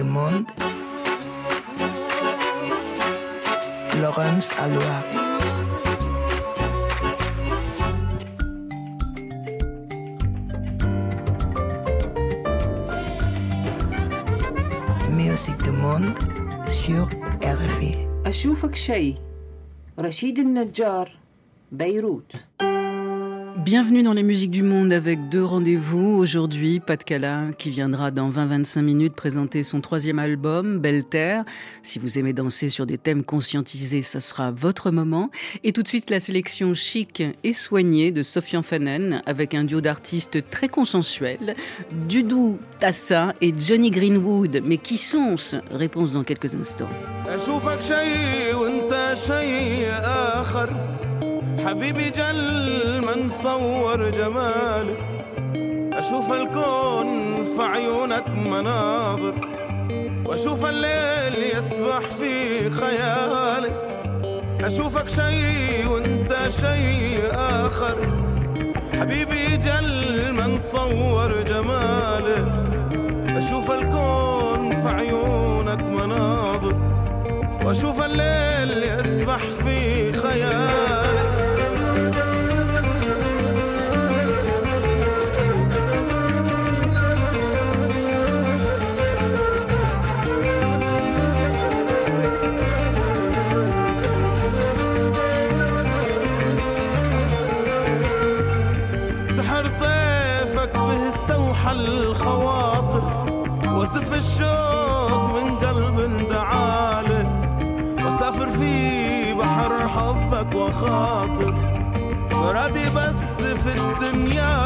du monde. Laurence Aloha. Musique du monde sur RFI. أشوفك شيء رشيد النجار بيروت Bienvenue dans les musiques du monde avec deux rendez-vous. Aujourd'hui, Pat Cala qui viendra dans 20-25 minutes présenter son troisième album, Belle Terre. Si vous aimez danser sur des thèmes conscientisés, ça sera votre moment. Et tout de suite, la sélection chic et soignée de Sofian Fanen avec un duo d'artistes très consensuels, Dudou Tassa et Johnny Greenwood. Mais qui sont-ce? Réponse dans quelques instants. حبيبي جل ما نصور جمالك. أشوف الكون في عيونك مناظر وأشوف الليل يسبح في خيالك. أشوفك شيء وأنت شيء آخر. حبيبي جل ما نصور جمالك. أشوف الكون في عيونك مناظر وأشوف الليل يسبح في خيالك. خاطر. راضي بس في الدنيا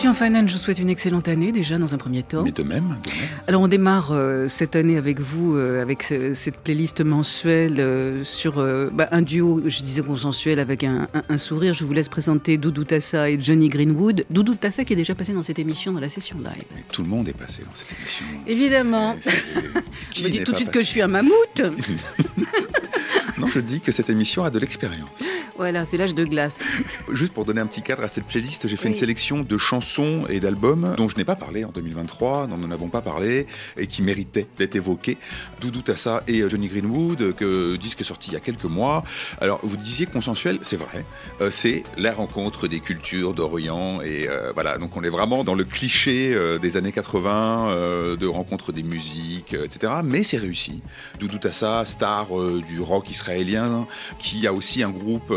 Sofian Fanen, je vous souhaite une excellente année déjà dans un premier temps. Mais de même. De même. Alors on démarre euh, cette année avec vous, euh, avec ce, cette playlist mensuelle euh, sur bah, un duo, je disais consensuel, avec un, un, un, sourire. Je vous laisse présenter Doudou Tassa et Johnny Greenwood. Doudou Tassa qui est déjà passé dans cette émission, dans la session live. Mais tout le monde est passé dans cette émission. Évidemment. Vous me dites tout de suite passé que je suis un mammouth. non, je dis que cette émission a de l'expérience. Voilà, c'est l'âge de glace. Juste pour donner un petit cadre à cette playlist, j'ai fait oui. une sélection de chansons et d'albums dont je n'ai pas parlé en 2023, dont nous n'avons pas parlé et qui méritaient d'être évoqués. Doudou Tassa et Johnny Greenwood, que disque est sorti il y a quelques mois. Alors, vous disiez consensuel, c'est vrai. Euh, c'est la rencontre des cultures d'Orient et euh, voilà. Donc, on est vraiment dans le cliché euh, des années 80 de rencontre des musiques, etc. Mais c'est réussi. Doudou Tassa, star du rock israélien, qui a aussi un groupe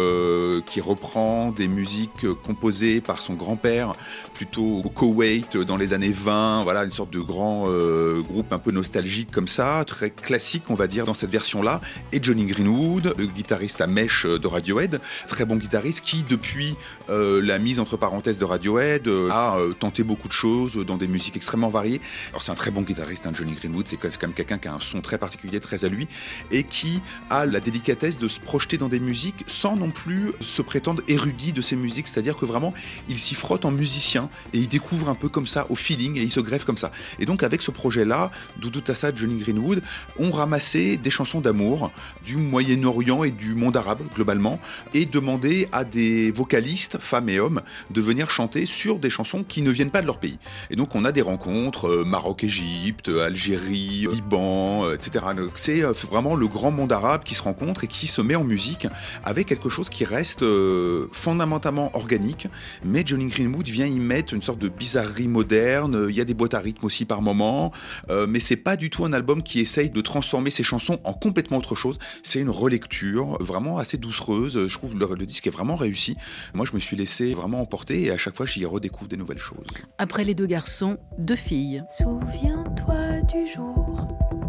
qui reprend des musiques composées par son grand-père, plutôt au Koweït dans les années 20, voilà, une sorte de grand euh, groupe un peu nostalgique comme ça, très classique on va dire dans cette version-là, et Johnny Greenwood, le guitariste à mèche de Radiohead, très bon guitariste qui depuis euh, la mise entre parenthèses de Radiohead euh, a tenté beaucoup de choses dans des musiques extrêmement variées. Alors c'est un très bon guitariste, hein, Johnny Greenwood, c'est quand même quelqu'un qui a un son très particulier, très à lui, et qui a la délicatesse de se projeter dans des musiques sans non plus se prétendre érudit de ces musiques, c'est-à-dire que vraiment il s'y frotte en musicien et il découvre un peu comme ça au feeling et il se greffe comme ça. Et donc avec ce projet-là, Doudou Tassa, Johnny Greenwood ont ramassé des chansons d'amour du Moyen-Orient et du monde arabe globalement et demandé à des vocalistes, femmes et hommes, de venir chanter sur des chansons qui ne viennent pas de leur pays. Et donc on a des rencontres euh, Maroc-Égypte, Algérie, Liban, euh, etc. C'est euh, vraiment le grand monde arabe qui se rencontre et qui se met en musique avec quelque chose qui reste euh, fondamentalement organique, mais Johnny Greenwood vient y mettre une sorte de bizarrerie moderne. Il y a des boîtes à rythme aussi par moment, euh, mais c'est pas du tout un album qui essaye de transformer ses chansons en complètement autre chose. C'est une relecture vraiment assez doucereuse. Je trouve le, le disque est vraiment réussi. Moi, je me suis laissé vraiment emporter et à chaque fois, j'y redécouvre des nouvelles choses. Après les deux garçons, deux filles. Souviens-toi du jour.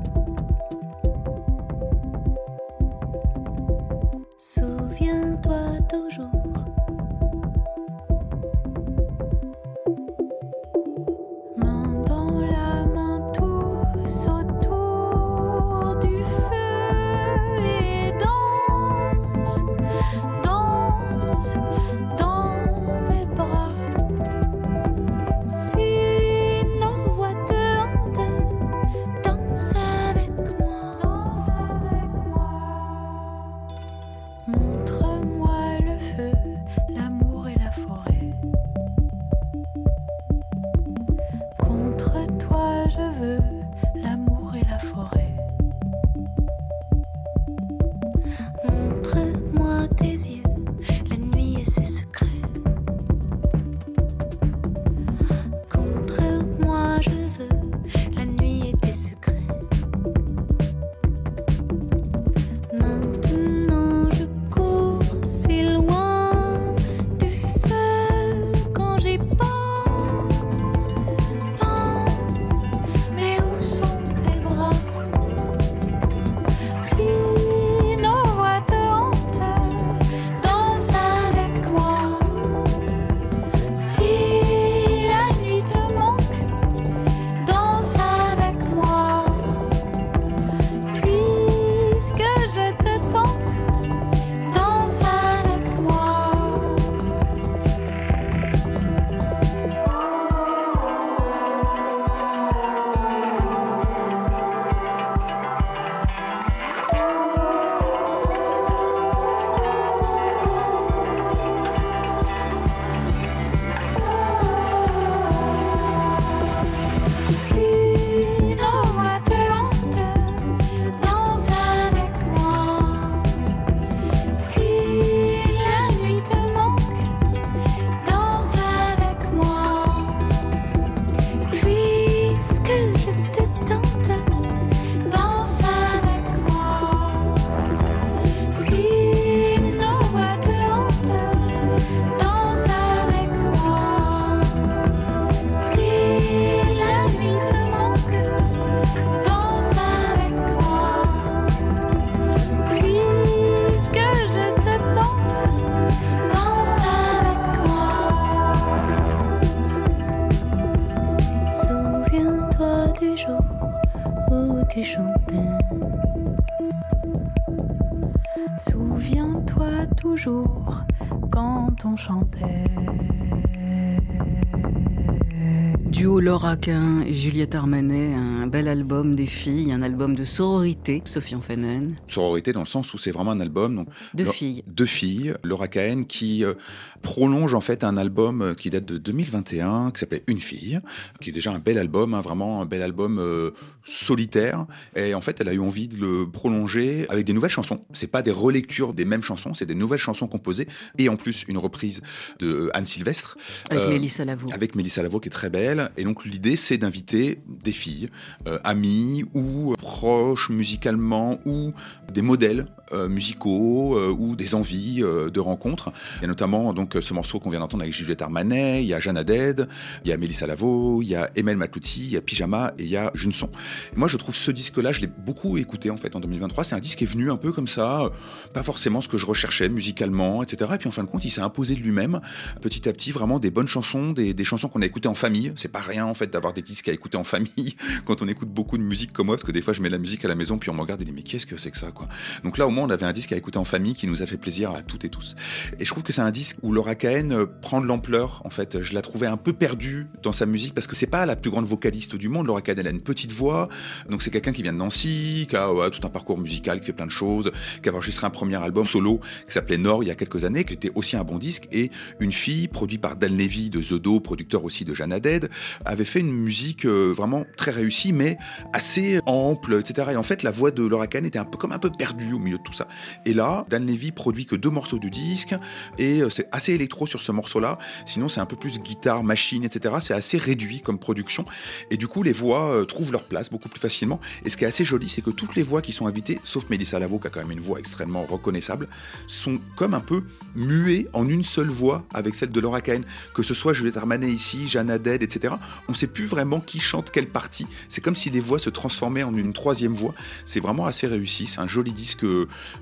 Et Juliette Armanet, bel album des filles, un album de sororité, Sophie Anfanen. Sororité dans le sens où c'est vraiment un album donc, De filles. deux filles, Laura Cahen, qui euh, prolonge en fait un album euh, qui date de 2021, qui s'appelait Une fille, qui est déjà un bel album, hein, vraiment un bel album euh, solitaire. Et en fait, elle a eu envie de le prolonger avec des nouvelles chansons. C'est pas des relectures des mêmes chansons, c'est des nouvelles chansons composées et en plus une reprise de Anne Sylvestre Avec Euh, Mélissa Lavo. avec Mélissa Lavo qui est très belle. Et donc l'idée c'est d'inviter des filles, euh, amies ou proches musicalement ou des modèles euh, musicaux euh, ou des envies euh, de rencontres. Il y a notamment donc ce morceau qu'on vient d'entendre avec Juliette Armanet, il y a Jeanne Haddad, il y a Mélissa Lavo, il y a Emel Matlouti, il y a Pyjama et il y a Junson. Moi je trouve ce disque-là, je l'ai beaucoup écouté en fait en 2023. C'est un disque qui est venu un peu comme ça, euh, pas forcément ce que je recherchais musicalement, etc. Et puis en fin de compte, il s'est imposé de lui-même petit à petit vraiment des bonnes chansons, des, chansons qu'on a écoutées en famille. C'est pas rien en fait d'avoir des disques à écouter en famille quand on écoute beaucoup de musique comme moi, parce que des fois je mets la musique à la maison puis on me regarde et dit mais qu'est-ce que c'est que ça quoi? Donc là on avait un disque à écouter en famille qui nous a fait plaisir à toutes et tous. Et je trouve que c'est un disque où Laura Cahen euh, prend de l'ampleur en fait. Je la trouvais un peu perdue dans sa musique parce que c'est pas la plus grande vocaliste du monde. Laura Cahen elle a une petite voix, donc c'est quelqu'un qui vient de Nancy, qui a tout un parcours musical, qui fait plein de choses, qui a enregistré un premier album solo qui s'appelait Nord il y a quelques années, qui était aussi un bon disque et une fille produit par Dan Levy de The Do, producteur aussi de Jeanne Haddad, avait fait une musique euh, vraiment très réussie, mais assez ample, etc. Et en fait, la voix de Laura Kahn était un peu comme un peu perdue au milieu de ça. Et là, Dan Levy produit que deux morceaux du disque, et euh, c'est assez électro sur ce morceau-là. Sinon, c'est un peu plus guitare, machine, etc. C'est assez réduit comme production. Et du coup, les voix euh, trouvent leur place beaucoup plus facilement. Et ce qui est assez joli, c'est que toutes les voix qui sont invitées, sauf Mélissa Lavo, qui a quand même une voix extrêmement reconnaissable, sont comme un peu muées en une seule voix avec celle de Laura Kahn. Que ce soit Juliette Armanet ici, Jeanne Haddad, etc. On ne sait plus vraiment qui chante quelle partie. C'est comme si des voix se transformaient en une troisième voix. C'est vraiment assez réussi. C'est un joli disque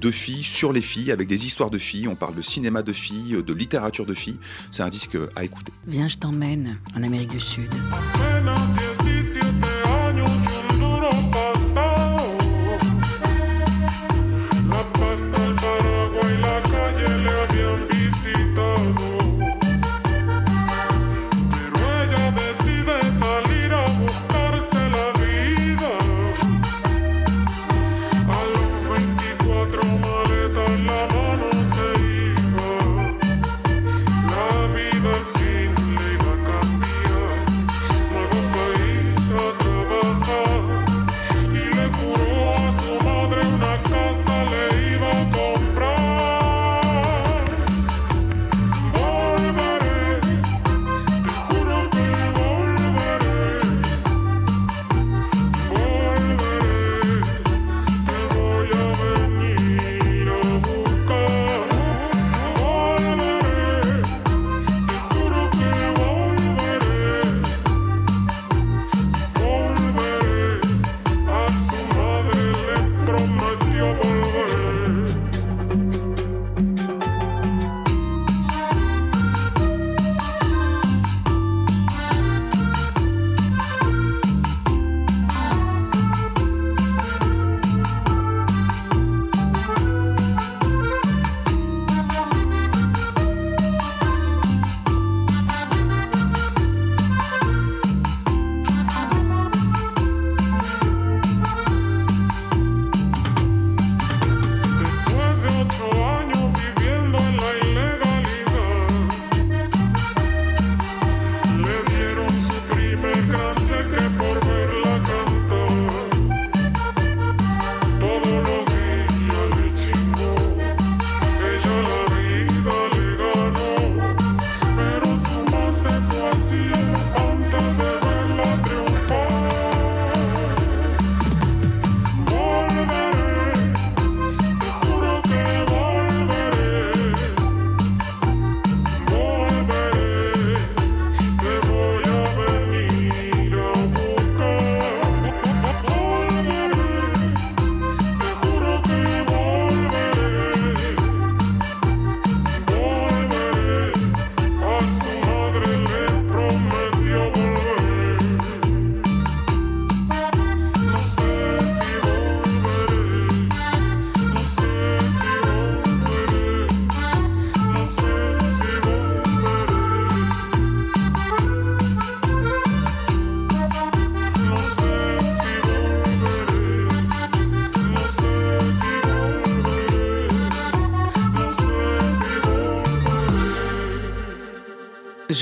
de filles sur les filles, avec des histoires de filles. On parle de cinéma de filles, de littérature de filles. C'est un disque à écouter. Viens, je t'emmène en Amérique du Sud.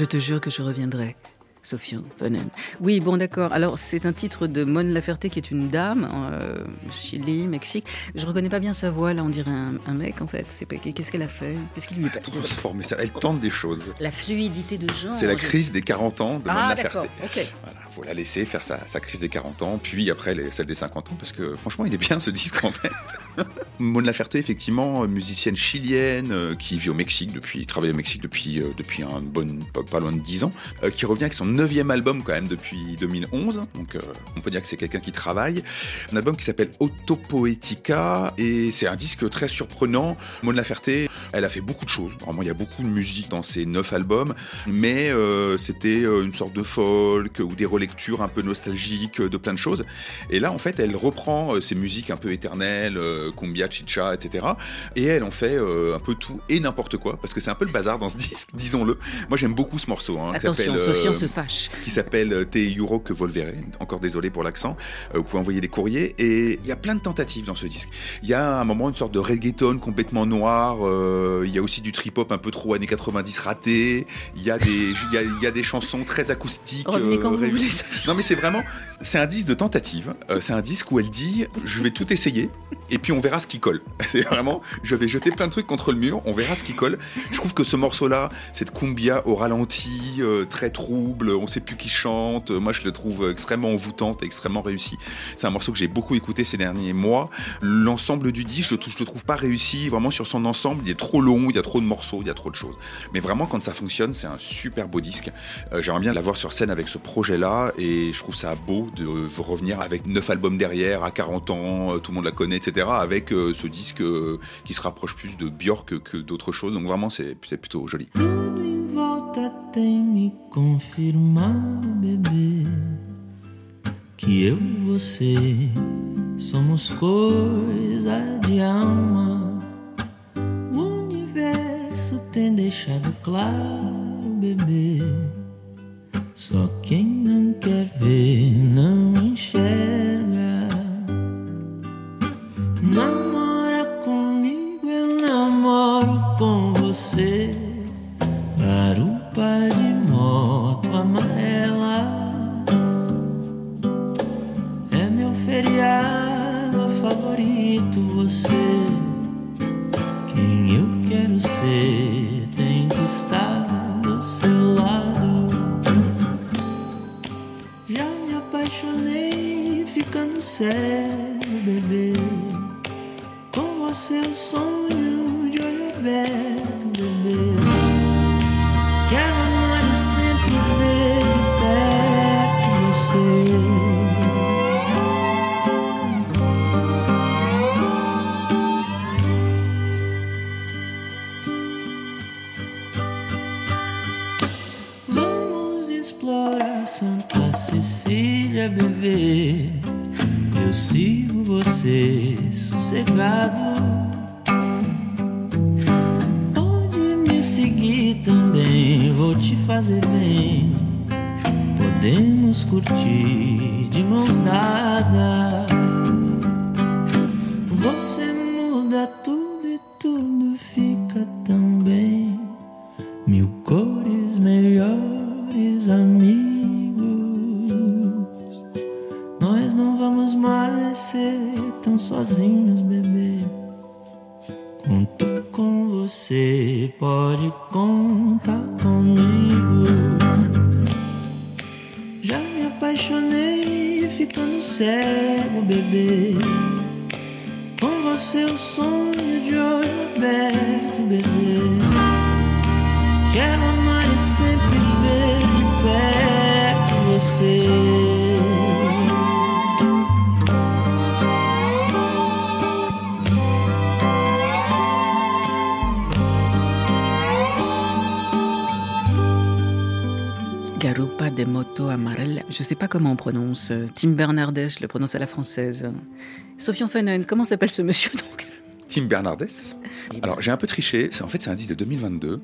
Je te jure que je reviendrai. Sofiane Bonen. Oui, bon, d'accord. Alors, c'est un titre de Mon Laferte, qui est une dame, euh, Chili, Mexique. Je reconnais pas bien sa voix, là, on dirait un, un mec, en fait. C'est pas- Qu'est-ce qu'elle a fait? Qu'est-ce qui lui est passé? Transformer ça. Elle tente des choses. La fluidité de genre. C'est la crise des 40 ans de Mon Ah, Laferte. d'accord, ok. Voilà, faut la laisser faire sa, crise des 40 ans, puis après celle des 50 ans, parce que franchement, il est bien ce disque en fait. Mon Laferte, effectivement, musicienne chilienne euh, qui vit au Mexique depuis, travaille au Mexique depuis, euh, depuis un bon, pas, loin de 10 ans, euh, qui revient avec son neuvième album quand même depuis 2011. Donc euh, on peut dire que c'est quelqu'un qui travaille. Un album qui s'appelle Autopoetica et c'est un disque très surprenant. Mon Laferte, elle a fait beaucoup de choses. Vraiment, il y a beaucoup de musique dans ses neuf albums, mais euh, c'était euh, une sorte de folk ou des relectures un peu nostalgiques euh, de plein de choses. Et là, en fait, elle reprend euh, ces musiques un peu éternelles, euh, cumbia, chicha, etc. Et elle en fait euh, un peu tout et n'importe quoi, parce que c'est un peu le bazar dans ce disque, disons-le. Moi, j'aime beaucoup ce morceau. hein, Attention, Sofiane euh, se fâche. qui s'appelle euh, Te Euro que Volvere. Encore désolé pour l'accent. Euh, vous pouvez envoyer des courriers. Et il y a plein de tentatives dans ce disque. Il y a à un moment une sorte de reggaeton complètement noir. euh, il y a aussi du trip-hop un peu trop années 90 raté. Il y a des, il y a, il y a des chansons très acoustiques. Revenez euh, quand vous voulez, réussies. Sofiane. Non mais c'est vraiment, c'est un disque de tentative. Euh, c'est un disque où elle dit, je vais tout essayer et puis on verra ce qui colle. C'est vraiment, je vais jeter plein de trucs contre le mur, on verra ce qui colle. Je trouve que ce morceau-là, cette cumbia au ralenti, euh, très trouble, on sait plus qui chante. Moi, je le trouve extrêmement envoûtante et extrêmement réussi. C'est un morceau que j'ai beaucoup écouté ces derniers mois. L'ensemble du disque, je le, je le trouve pas réussi. Vraiment sur son ensemble, il est trop long, il y a trop de morceaux, il y a trop de choses. Mais vraiment, quand ça fonctionne, c'est un super beau disque. Euh, J'aimerais bien la voir sur scène avec ce projet-là et je trouve ça beau de revenir avec neuf albums derrière, à 40 ans, euh, tout le monde la connaît, etc. Avec euh, ce disque euh, qui se rapproche plus de Björk que d'autres choses. Donc vraiment, c'est plutôt joli. Eu e você somos coisa de alma. Deixado claro. Só quem não quer ver não enxerga. Namora comigo, eu namoro com você. Garupa de você, pode contar comigo. Já me apaixonei ficando cego, bebê. Com você o sonho de olho aberto, bebê. Quero amar e sempre ver de perto você. Garupa de Moto Amarelle. Je ne sais pas comment on prononce. euh, Tim Bernardes, je le prononce à la française. Sofiane Fanen, comment s'appelle ce monsieur donc? Tim Bernardes. Alors j'ai un peu triché. En fait, c'est un disque de 2022.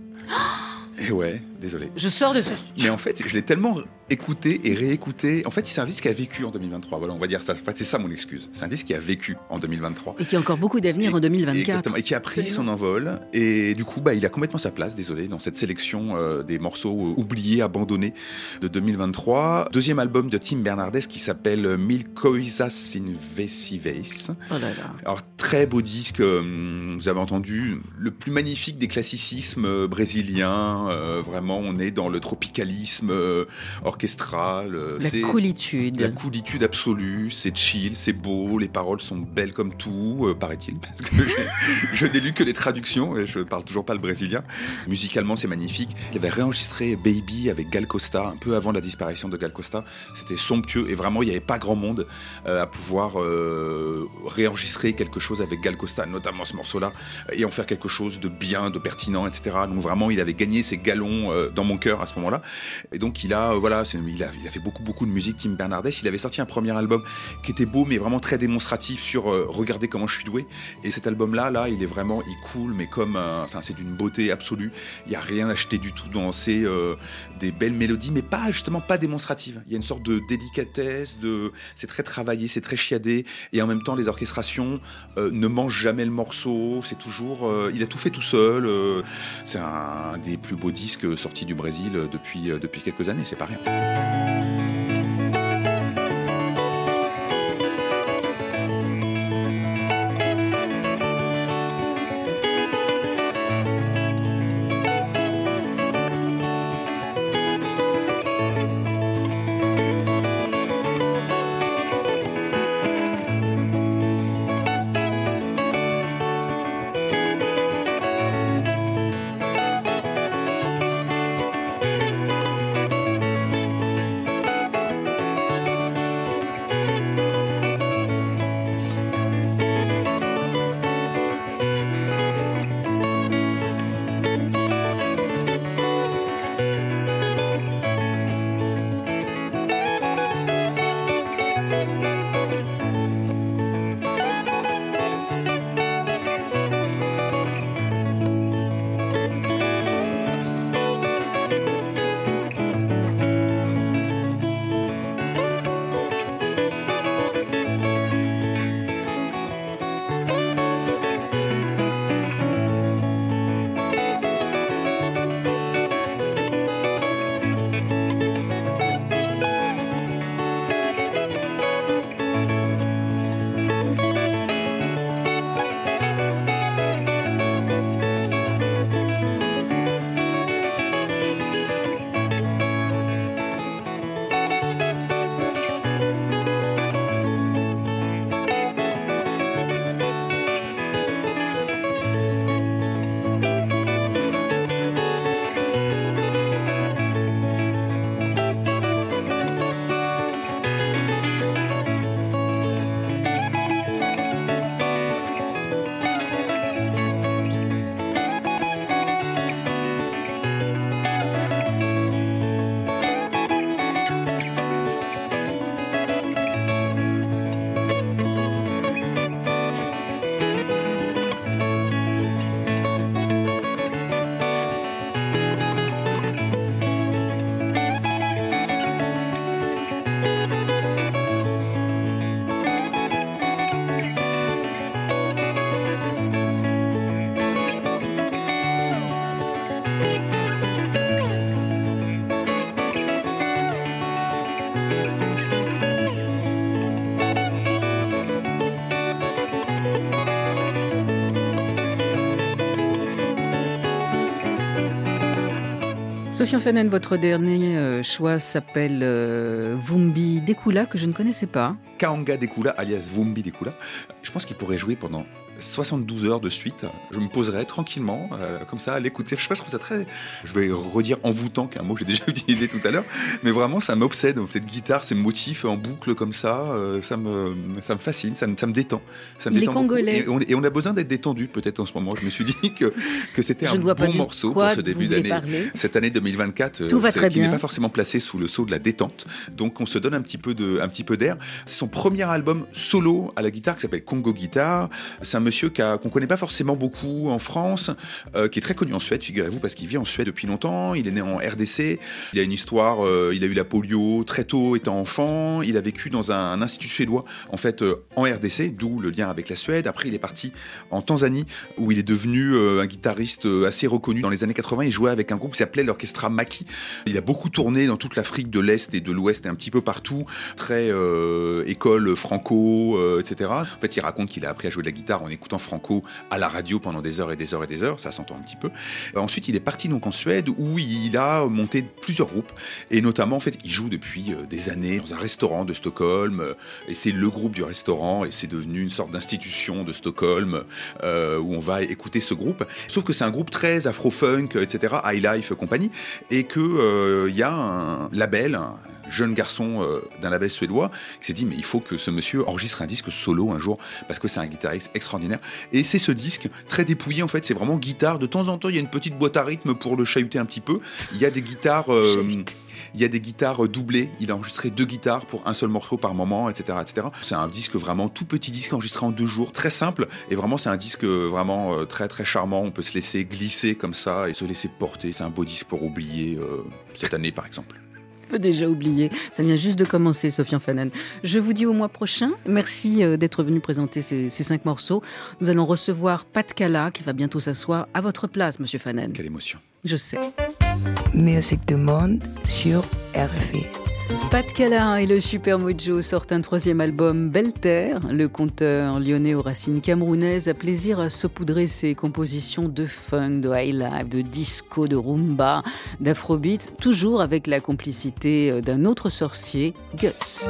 Et ouais, désolé. Je sors de ce Mais en fait, je l'ai tellement écouté et réécouté. En fait, c'est un disque qui a vécu en 2023. Voilà, on va dire ça. En fait, c'est ça mon excuse. C'est un disque qui a vécu en 2023. Et qui a encore beaucoup d'avenir en Et- 2024. Exactement, et qui a pris son envol. Et du coup, bah, il a complètement sa place, désolé, dans cette sélection euh, des morceaux euh, oubliés, abandonnés de 2023. Deuxième album de Tim Bernardes qui s'appelle Mil Coisas Invasives. Oh là là. Alors, très beau disque, euh, vous avez entendu, le plus magnifique des classicismes euh, euh, vraiment, on est dans le tropicalisme euh, orchestral. euh, La coolitude. la coolitude absolue, c'est chill, c'est beau, les paroles sont belles comme tout, paraît-il, parce que je n'ai lu que les traductions et je parle toujours pas le brésilien. Musicalement, c'est magnifique. Il avait réenregistré Baby avec Gal Costa, un peu avant la disparition de Gal Costa. C'était somptueux et vraiment, il n'y avait pas grand monde à pouvoir réenregistrer quelque chose avec Gal Costa, notamment ce morceau-là, et en faire quelque chose de bien, de pertinent, etc. Donc vraiment, il avait gagné ses galons euh, dans mon cœur à ce moment-là. Et donc il a, euh, voilà, il a, fait beaucoup, beaucoup de musique, Tim Bernardes. Il avait sorti un premier album qui était beau, mais vraiment très démonstratif sur euh, regardez comment je suis doué. Et cet album-là, là, il est vraiment, il coule, mais comme, enfin, c'est d'une beauté absolue. Il n'y a rien acheté du tout dans ces des belles mélodies, mais pas justement pas démonstratives. Il y a une sorte de délicatesse, de, c'est très travaillé, c'est très chiadé, et en même temps les orchestrations ne mangent jamais le morceau. C'est toujours, il a tout fait tout seul. c'est un des plus beaux disques sortis du Brésil depuis euh, depuis quelques années. C'est pas rien. Sophie Fanen, votre dernier euh, choix s'appelle euh, Vumbi Dekula, que je ne connaissais pas. Kaanga Dekula, alias Vumbi Dekula. Je pense qu'il pourrait jouer pendant 72 heures de suite. Je me poserais tranquillement, euh, comme ça, à l'écouter. Je sais pas, je trouve ça très. Je vais redire envoûtant, qui est un mot que j'ai déjà utilisé tout à l'heure. Mais vraiment, ça m'obsède. Cette guitare, ces motifs en boucle comme ça, euh, ça, me, ça me fascine, ça me, ça me détend. Ça me Les détend. Congolais. Et on, et on a besoin d'être détendu, peut-être en ce moment. Je me suis dit que, que c'était un bon morceau pour ce début d'année. Cette année 2024, euh, Tout va très qui n'est pas forcément placé sous le sceau de la détente. Donc on se donne un petit peu d'air. C'est son premier album solo à la guitare qui s'appelle Congo Guitar. Monsieur qu'on connaît pas forcément beaucoup en France, euh, qui est très connu en Suède, figurez-vous, parce qu'il vit en Suède depuis longtemps. Il est né en RDC. Il a une histoire. euh, il a eu la polio très tôt, étant enfant. Il a vécu dans un, institut suédois, en fait, euh, en RDC, d'où le lien avec la Suède. Après, il est parti en Tanzanie, où il est devenu un guitariste assez reconnu dans les années 80. Il jouait avec un groupe qui s'appelait l'Orchestra Maki. Il a beaucoup tourné dans toute l'Afrique de l'Est et de l'Ouest et un petit peu partout. Très école franco, etc. En fait, il raconte qu'il a appris à jouer de la guitare en écoutant franco à la radio pendant des heures et des heures et des heures. Ça s'entend un petit peu. Euh, ensuite, il est parti donc en Suède où il a monté plusieurs groupes et notamment en fait, il joue depuis euh, des années dans un restaurant de Stockholm euh, et c'est le groupe du restaurant et c'est devenu une sorte d'institution de Stockholm où on va écouter ce groupe. Sauf que c'est un groupe très afro-funk, etc., high life compagnie, et que il y a un label, jeune garçon euh, d'un label suédois qui s'est dit mais il faut que ce monsieur enregistre un disque solo un jour parce que c'est un guitariste extraordinaire. Et c'est ce disque très dépouillé en fait, c'est vraiment guitare. De temps en temps, il y a une petite boîte à rythme pour le chahuter un petit peu. Il y a des guitares. euh, il y a des guitares doublées. Il a enregistré deux guitares pour un seul morceau par moment, etc., etc. C'est un disque vraiment tout petit disque enregistré en deux jours, très simple. Et vraiment, c'est un disque vraiment euh, très très charmant. On peut se laisser glisser comme ça et se laisser porter. C'est un beau disque pour oublier euh, cette année, par exemple. Je peux déjà oublier. Ça vient juste de commencer, Sofiane Fanen. Je vous dis au mois prochain. Merci euh, d'être venu présenter ces, ces cinq morceaux. Nous allons recevoir Pat Cala qui va bientôt s'asseoir à votre place, Monsieur Fanen. Quelle émotion. Je sais. Musique du monde sur RFI. Pat Cala et le Super Mojo sortent un troisième album, Belle Terre. Le conteur lyonnais aux racines camerounaises a plaisir à saupoudrer ses compositions de funk, de high life, de disco, de rumba, d'afrobeat, toujours avec la complicité d'un autre sorcier, Gus.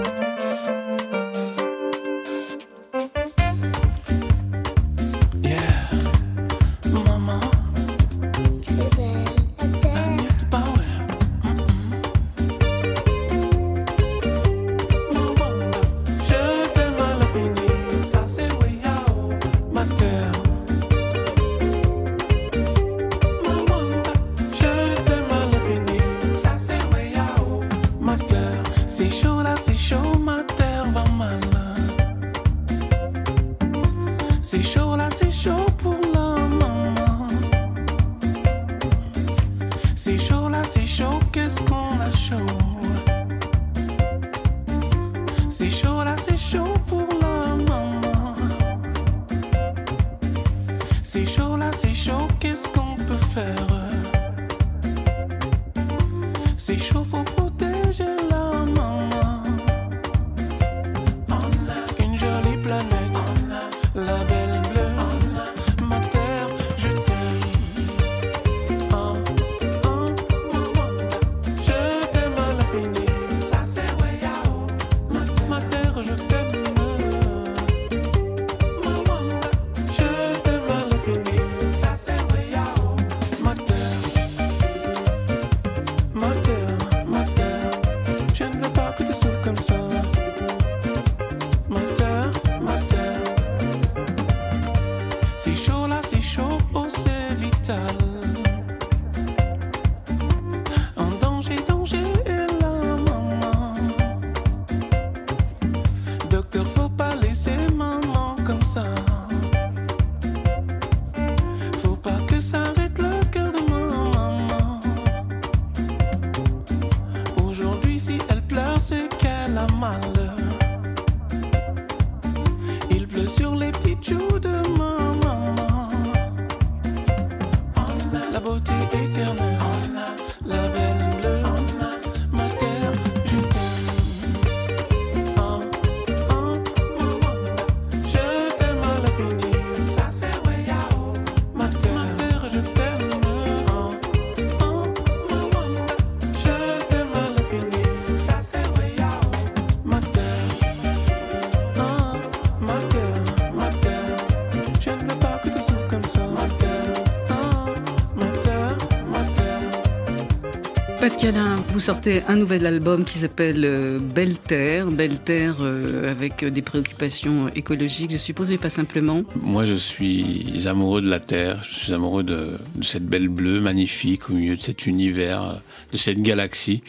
Vous sortez un nouvel album qui s'appelle euh, Belle Terre. Belle Terre euh, avec des préoccupations écologiques, je suppose, mais pas simplement. Moi, je suis amoureux de la Terre, je suis amoureux de, de cette belle bleue magnifique au milieu de cet univers, de cette galaxie.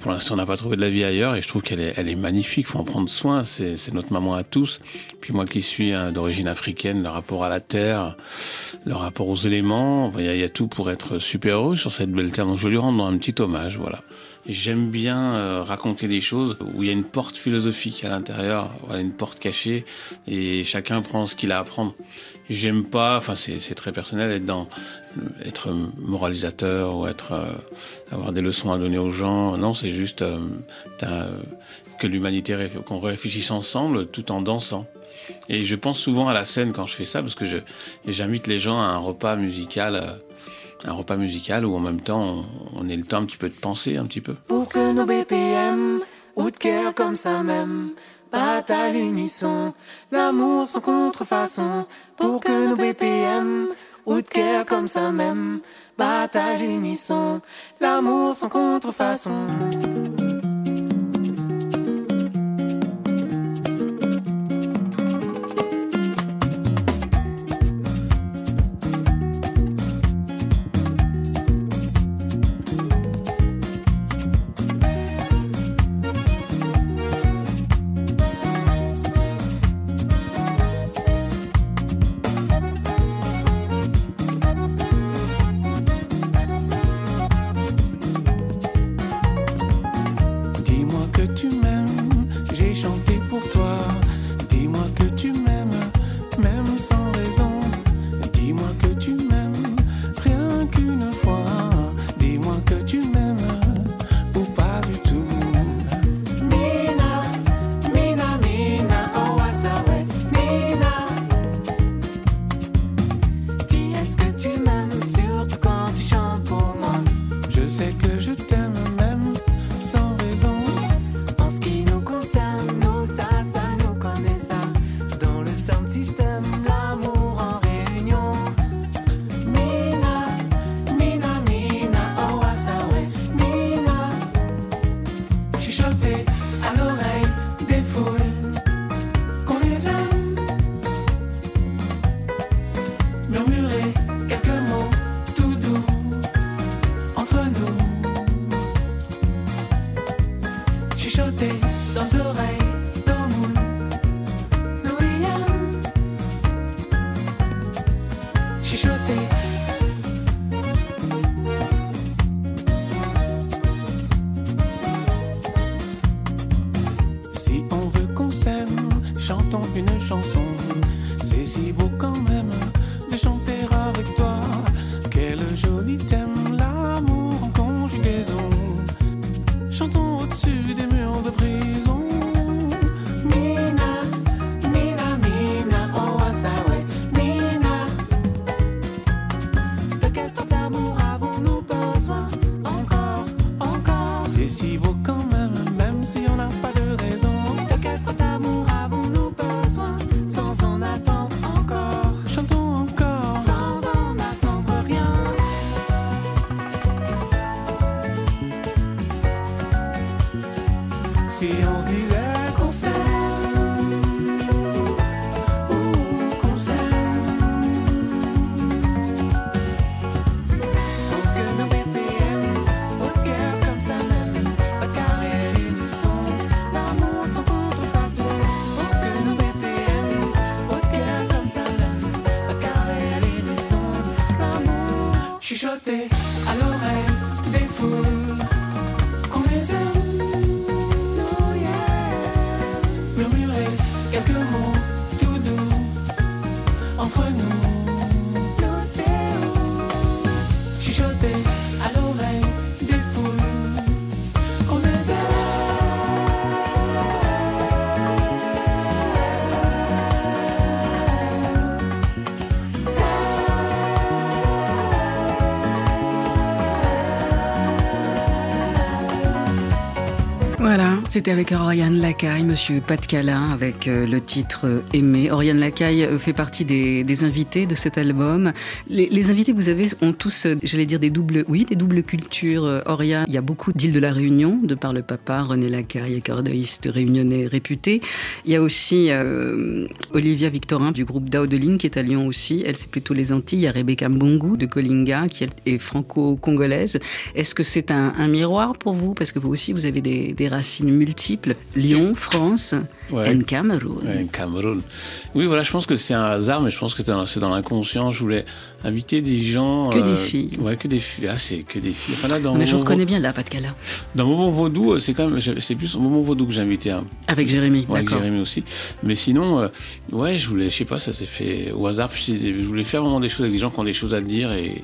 Pour l'instant, on n'a pas trouvé de la vie ailleurs et je trouve qu'elle est, elle est magnifique. Faut en prendre soin. C'est, notre maman à tous. Puis moi qui suis hein, d'origine africaine, le rapport à la terre, le rapport aux éléments, il y, a, tout pour être super heureux sur cette belle terre. Donc je veux lui rendre un petit hommage, voilà. J'aime bien euh, raconter des choses où il y a une porte philosophique à l'intérieur, voilà, une porte cachée, et chacun prend ce qu'il a à prendre. J'aime pas, enfin c'est très personnel, être dans être moralisateur ou être euh, avoir des leçons à donner aux gens. Non, c'est juste euh, euh, que l'humanité qu'on réfléchisse ensemble tout en dansant. Et je pense souvent à la scène quand je fais ça parce que j'invite les gens à un repas musical, euh, un repas musical où en même temps on, on ait le temps un petit peu de penser un petit peu. Pour que nos BPM, ou de cœur comme ça même, battent à l'unisson, l'amour sans contrefaçon. Pour que nos BPM, ou de cœur comme ça même, battent à l'unisson, l'amour sans contrefaçon. C'était avec Oriane Lacaille, Monsieur Patcala, avec euh, le titre euh, Aimé. Oriane Lacaille euh, fait partie des, invités de cet album. Les, invités que vous avez ont tous, j'allais dire, des doubles, oui, des doubles cultures. Oriane, il y a beaucoup d'îles de la Réunion, de par le papa, René Lacaille, accordaïste réunionnais réputé. Il y a aussi Olivia Victorin du groupe Daodeline qui est à Lyon aussi. Elle, c'est plutôt les Antilles. Il y a Rebecca Mbongu de Kolinga qui est franco-congolaise. Est-ce que c'est un, un miroir pour vous? Parce que vous aussi, vous avez des, des racines multiples. Lyon, France Ouais. Cameroun. Ouais, Cameroun. Oui, voilà, je pense que c'est un hasard, mais je pense que c'est dans, l'inconscient. Je voulais inviter des gens. Que des filles. Ouais, que des filles. Ah, c'est que des filles. Enfin, là, dans Mais je reconnais bien là, pas de Cala. Dans Moment Vaudou, euh, c'est quand même, c'est plus Moment Vaudou que j'ai invité un. Avec Jérémy, Ouais, avec. Jérémy aussi. Mais sinon, euh, ouais, je voulais, je sais pas, ça s'est fait au hasard. Je voulais faire vraiment des choses avec des gens qui ont des choses à dire et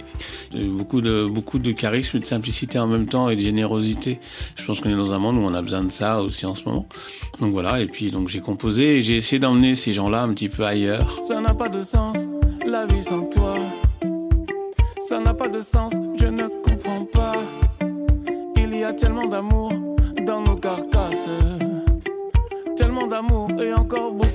euh, beaucoup de, beaucoup de charisme et de simplicité en même temps et de générosité. Je pense qu'on est dans un monde où on a besoin de ça aussi en ce moment. Donc voilà. Et puis, donc j'ai composé et j'ai essayé d'emmener ces gens-là un petit peu ailleurs. Ça n'a pas de sens, la vie sans toi. Ça n'a pas de sens, je ne comprends pas. Il y a tellement d'amour dans nos carcasses. Tellement d'amour et encore beaucoup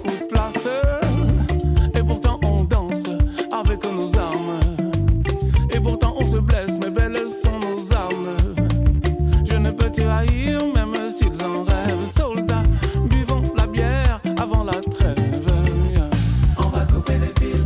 On va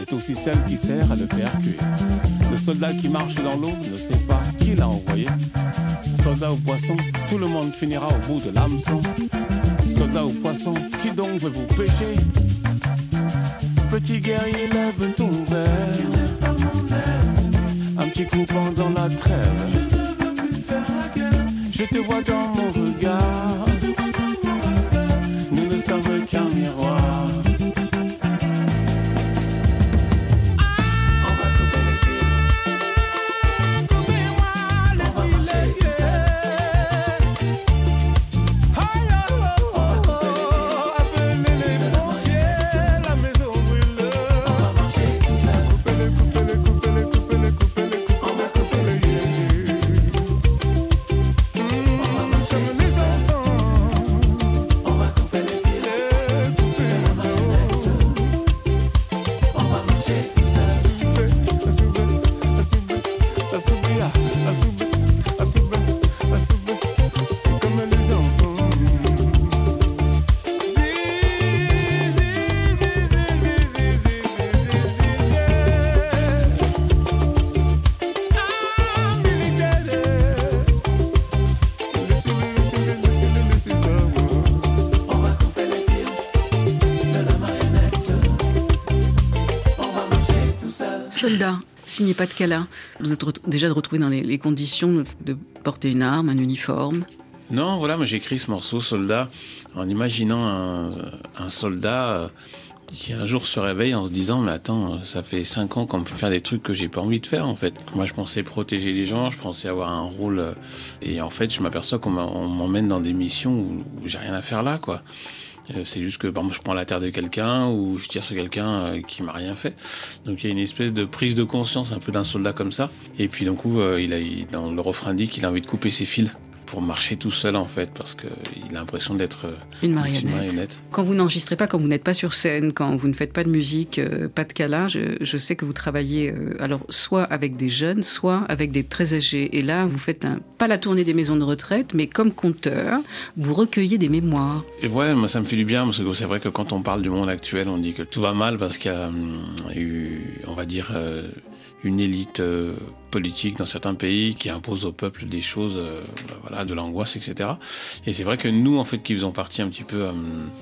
est aussi celle qui sert à le faire cuire. Le soldat qui marche dans l'eau ne sait pas qui l'a envoyé. Soldat ou poisson, tout le monde finira au bout de l'hameçon. Soldat ou poisson, qui donc veut vous pêcher? Petit guerrier, lève ton verre. Un petit coup pendant la trêve. Je ne veux plus faire la guerre. Je te vois dans mon regard. Soldat, signé pas de Cala. Vous êtes re- déjà retrouvé dans les, les conditions de, de porter une arme, un uniforme. Non, voilà, moi j'ai écrit ce morceau, Soldat, en imaginant un, un soldat euh, qui un jour se réveille en se disant mais attends ça fait cinq ans qu'on me fait faire des trucs que j'ai pas envie de faire en fait moi je pensais protéger les gens je pensais avoir un rôle euh, et en fait je m'aperçois qu'on m'emmène dans des missions où, où j'ai rien à faire là quoi Euh, c'est juste que exemple, je prends la terre de quelqu'un ou je tire sur quelqu'un euh, qui m'a rien fait. Donc il y a une espèce de prise de conscience un peu d'un soldat comme ça. Et puis d'un coup euh, il a dans le refrain dit qu'il a envie de couper ses fils pour marcher tout seul en fait parce que il a l'impression d'être euh, Une marionnette. marionnette. Quand vous n'enregistrez pas, quand vous n'êtes pas sur scène, quand vous ne faites pas de musique, euh, pas de câlin, je, je sais que vous travaillez euh, alors soit avec des jeunes, soit avec des très âgés. Et là, vous faites un, pas la tournée des maisons de retraite, mais comme conteur, vous recueillez des mémoires. Et ouais, moi ça me fait du bien parce que c'est vrai que quand on parle du monde actuel, on dit que tout va mal parce qu'il y a hum, eu, on va dire, une élite politique dans certains pays qui impose au peuple des choses, euh, bah, voilà, de l'angoisse, etc. Et c'est vrai que nous, en fait, qui faisons partie un petit peu euh,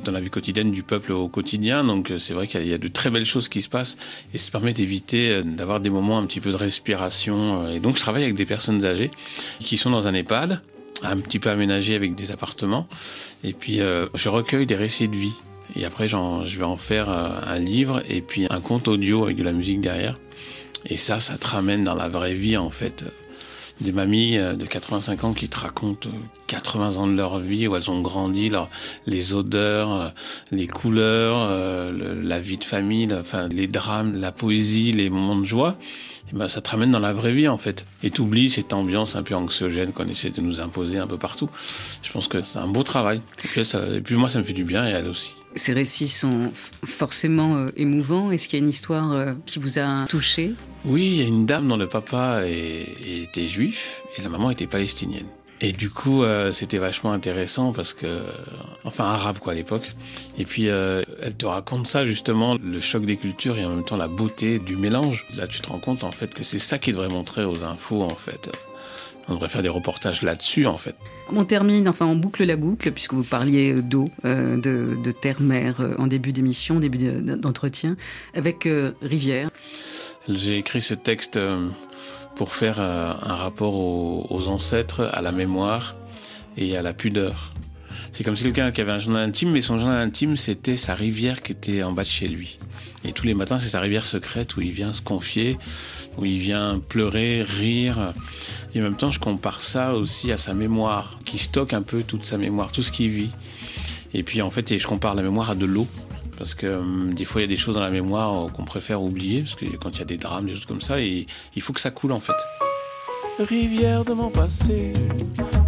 dans la vie quotidienne du peuple au quotidien, donc euh, c'est vrai qu'il y a- de très belles choses qui se passent et ça permet d'éviter d'avoir des moments un petit peu de respiration. Et donc je travaille avec des personnes âgées qui sont dans un EHPAD un petit peu aménagé avec des appartements. Et puis, je recueille des récits de vie. Et après, je vais en faire un livre et puis un conte audio avec de la musique derrière. Et ça, ça te ramène dans la vraie vie, en fait. Des mamies euh, de 85 ans qui te racontent euh, 80 ans de leur vie, où elles ont grandi, leur- les odeurs, euh, les couleurs, euh, le- la vie de famille, enfin, les drames, la poésie, les moments de joie. Et ben, ça te ramène dans la vraie vie, en fait. Et t'oublies cette ambiance un peu anxiogène qu'on essaie de nous imposer un peu partout. Je pense que c'est un beau travail. Et puis, moi, ça me fait du bien et elle aussi. Ces récits sont forcément euh, émouvants. Est-ce qu'il y a une histoire euh, qui vous a touché? Oui, il y a une dame dont le papa était juif et la maman était palestinienne. Et du coup, euh, c'était vachement intéressant parce que, enfin, arabe quoi à l'époque. Et puis, euh, elle te raconte ça justement, le choc des cultures et en même temps la beauté du mélange. Là, tu te rends compte en fait que c'est ça qui devrait montrer aux infos en fait. On devrait faire des reportages là-dessus en fait. On termine, enfin on boucle la boucle, puisque vous parliez euh, d'eau, euh, de, terre-mer euh, en début d'émission, début de- d'entretien, avec euh, Rivière. J'ai écrit ce texte euh, pour faire euh, un rapport aux, ancêtres, à la mémoire et à la pudeur. C'est comme si quelqu'un qui avait un journal intime, mais son journal intime, c'était sa rivière qui était en bas de chez lui. Et tous les matins, c'est sa rivière secrète où il vient se confier, où il vient pleurer, rire. Et en même temps, je compare ça aussi à sa mémoire, qui stocke un peu toute sa mémoire, tout ce qu'il vit. Et puis en fait, je compare la mémoire à de l'eau. Parce que hum, des fois, il y a des choses dans la mémoire euh, qu'on préfère oublier, parce que quand il y a des drames, des choses comme ça, il faut que ça coule en fait. Rivière de mon passé,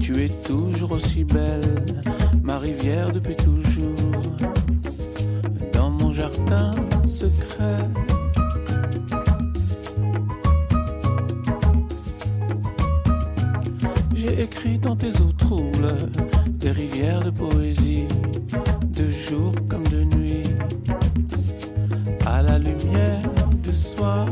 tu es toujours aussi belle, ma rivière depuis toujours, dans mon jardin secret. J'ai écrit dans tes eaux troubles des rivières de poésie, jour comme de nuit, à la lumière du soir.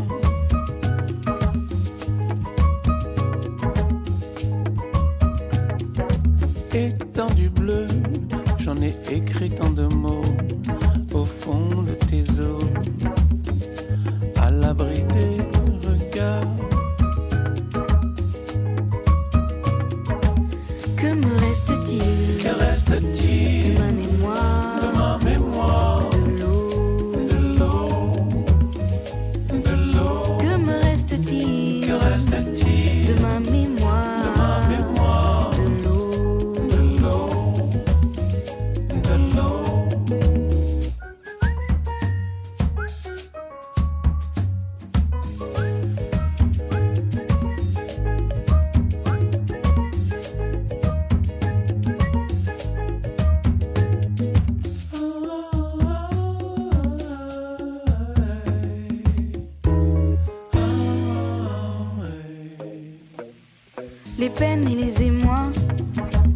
Les peines et les émois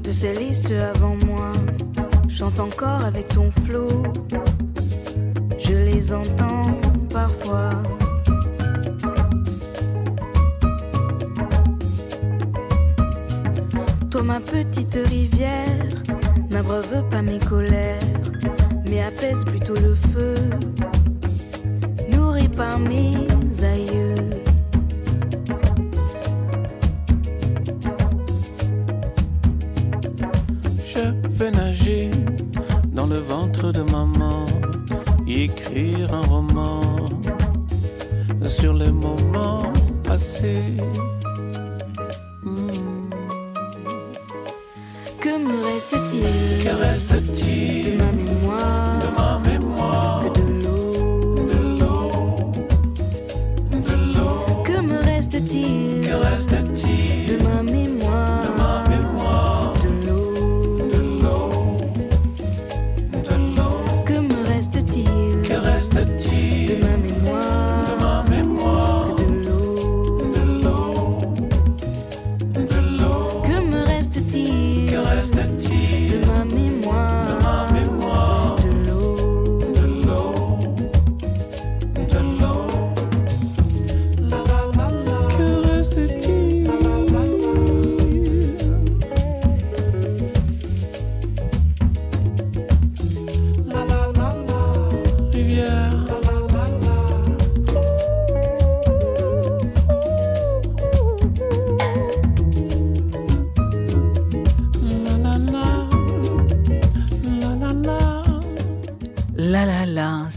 de celles et ceux avant moi chantent encore avec ton flot. Je les entends parfois. Toi, ma petite rivière, n'abreuve pas mes colères, mais apaise plutôt le feu, nourri par mes aïeux.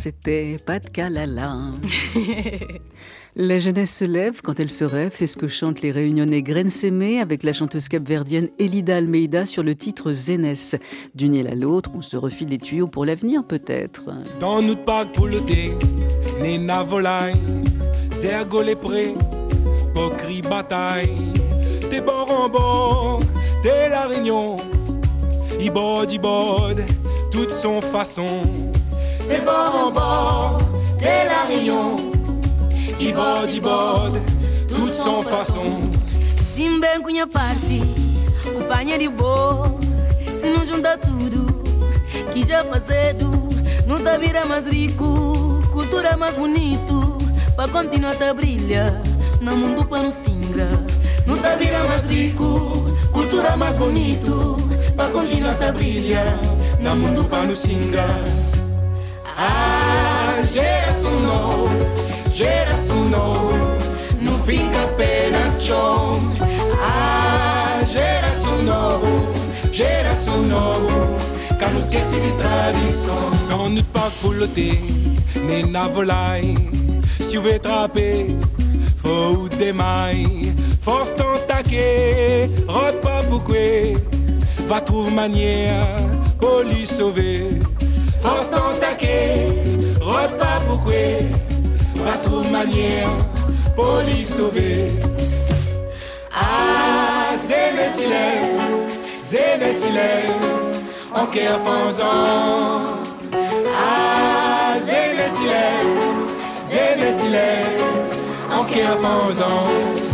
C'était pas de calala. La jeunesse se lève quand elle se rêve, c'est ce que chantent les réunionnais Grensemé avec la chanteuse capverdienne Elida Almeida sur le titre Zénès. D'une île à l'autre, on se refile des tuyaux pour l'avenir peut-être. Dans notre parc pour le thé, Nena volaille, Pocri bataille, t'es bord en bord, t'es la réunion, il borde, il borde, toute son façon, t'es bord en bord, t'es la réunion, il borde, il borde, toute son façon. Simba cunha parte, companhia de boa. Se não junta tudo, que já fazedo, não tá vira mais rico, cultura mais bonito, pra continuar a brilhar, no mundo pra não singra. Não tá vira mais rico, cultura mais bonito, pra continuar a brilhar, Na mundo pra nos singar. Ah, geração nova, geração nova, não fica pena chão. Ah, geração nova, geração nova, que não esquece de tradição. Dans notre parc pour le thé, mais na volaille, si vous voulez trapper, faut démailler, force t'entaquer, rote pas beaucoup, va trouver manière pour lui sauver. Force t'entaquer, rote pas beaucoup, va trouver manière pour lui sauver. Ah, zéné s'il est, zéné s'il est, en cœur fanzon. Ah, zéné s'il est, zéné s'il est, en cœur fanzon.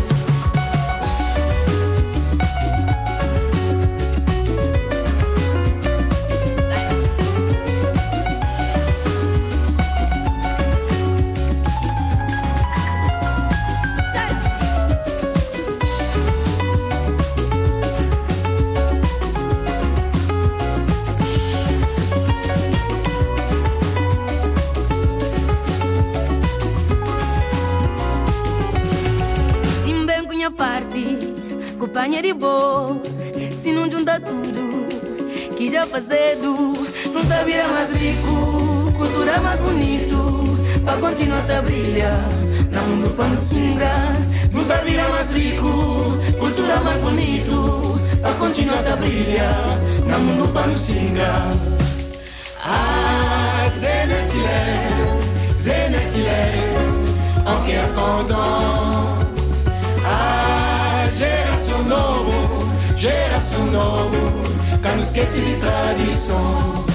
De boa. Se não junta tudo, que já fazedo, não tá vira mais rico, cultura mais bonito, pra continuar a brilhar, na mundo pra não singrar. Não tá vira mais rico, cultura mais bonito, pra continuar a brilhar, na mundo pra não singrar. Ah, zéné s'il est, zéné geração novo, que não esquece de tradição.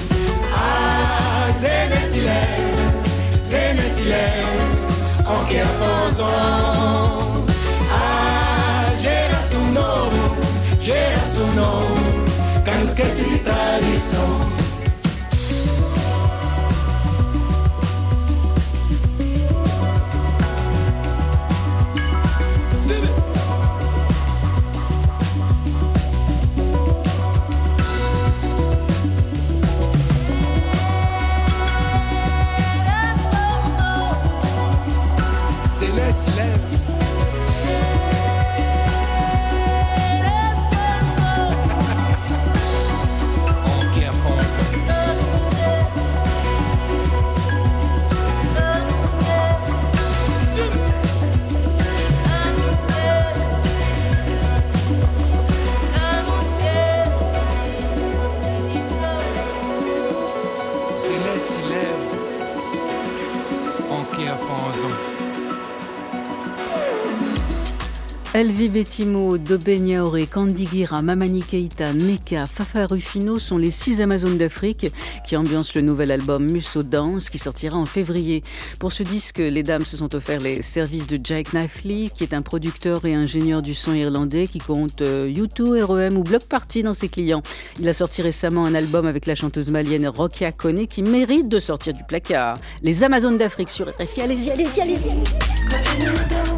Ah, zéné s'il est, zéné s'il est, en cœur fanzon. Ah, geração novo, geração novo, que não esquece de tradição. Elvi Bettimo, Candy Guira, Mamani Keita, Neka, Fafa Rufino sont les six Amazones d'Afrique qui ambiancent le nouvel album Musso Dance qui sortira en février. Pour ce disque, les dames se sont offert les services de Jake Knifley, qui est un producteur et ingénieur du son irlandais qui compte euh, U2, REM ou Block Party dans ses clients. Il a sorti récemment un album avec la chanteuse malienne Rokia Kone qui mérite de sortir du placard. Les Amazones d'Afrique sur RFI, allez-y, allez-y, allez-y.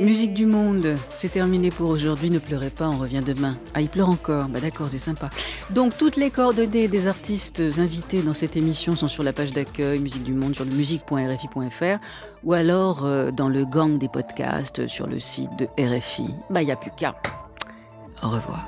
Musique du monde, c'est terminé pour aujourd'hui. Ne pleurez pas, on revient demain. Ah, il pleure encore. Bah d'accord, c'est sympa. Donc toutes les coordonnées des artistes invités dans cette émission sont sur la page d'accueil Musique du Monde sur le musique.rfi.fr ou alors euh, dans le gang des podcasts sur le site de RFI. Bah il y a plus qu'à. Au revoir.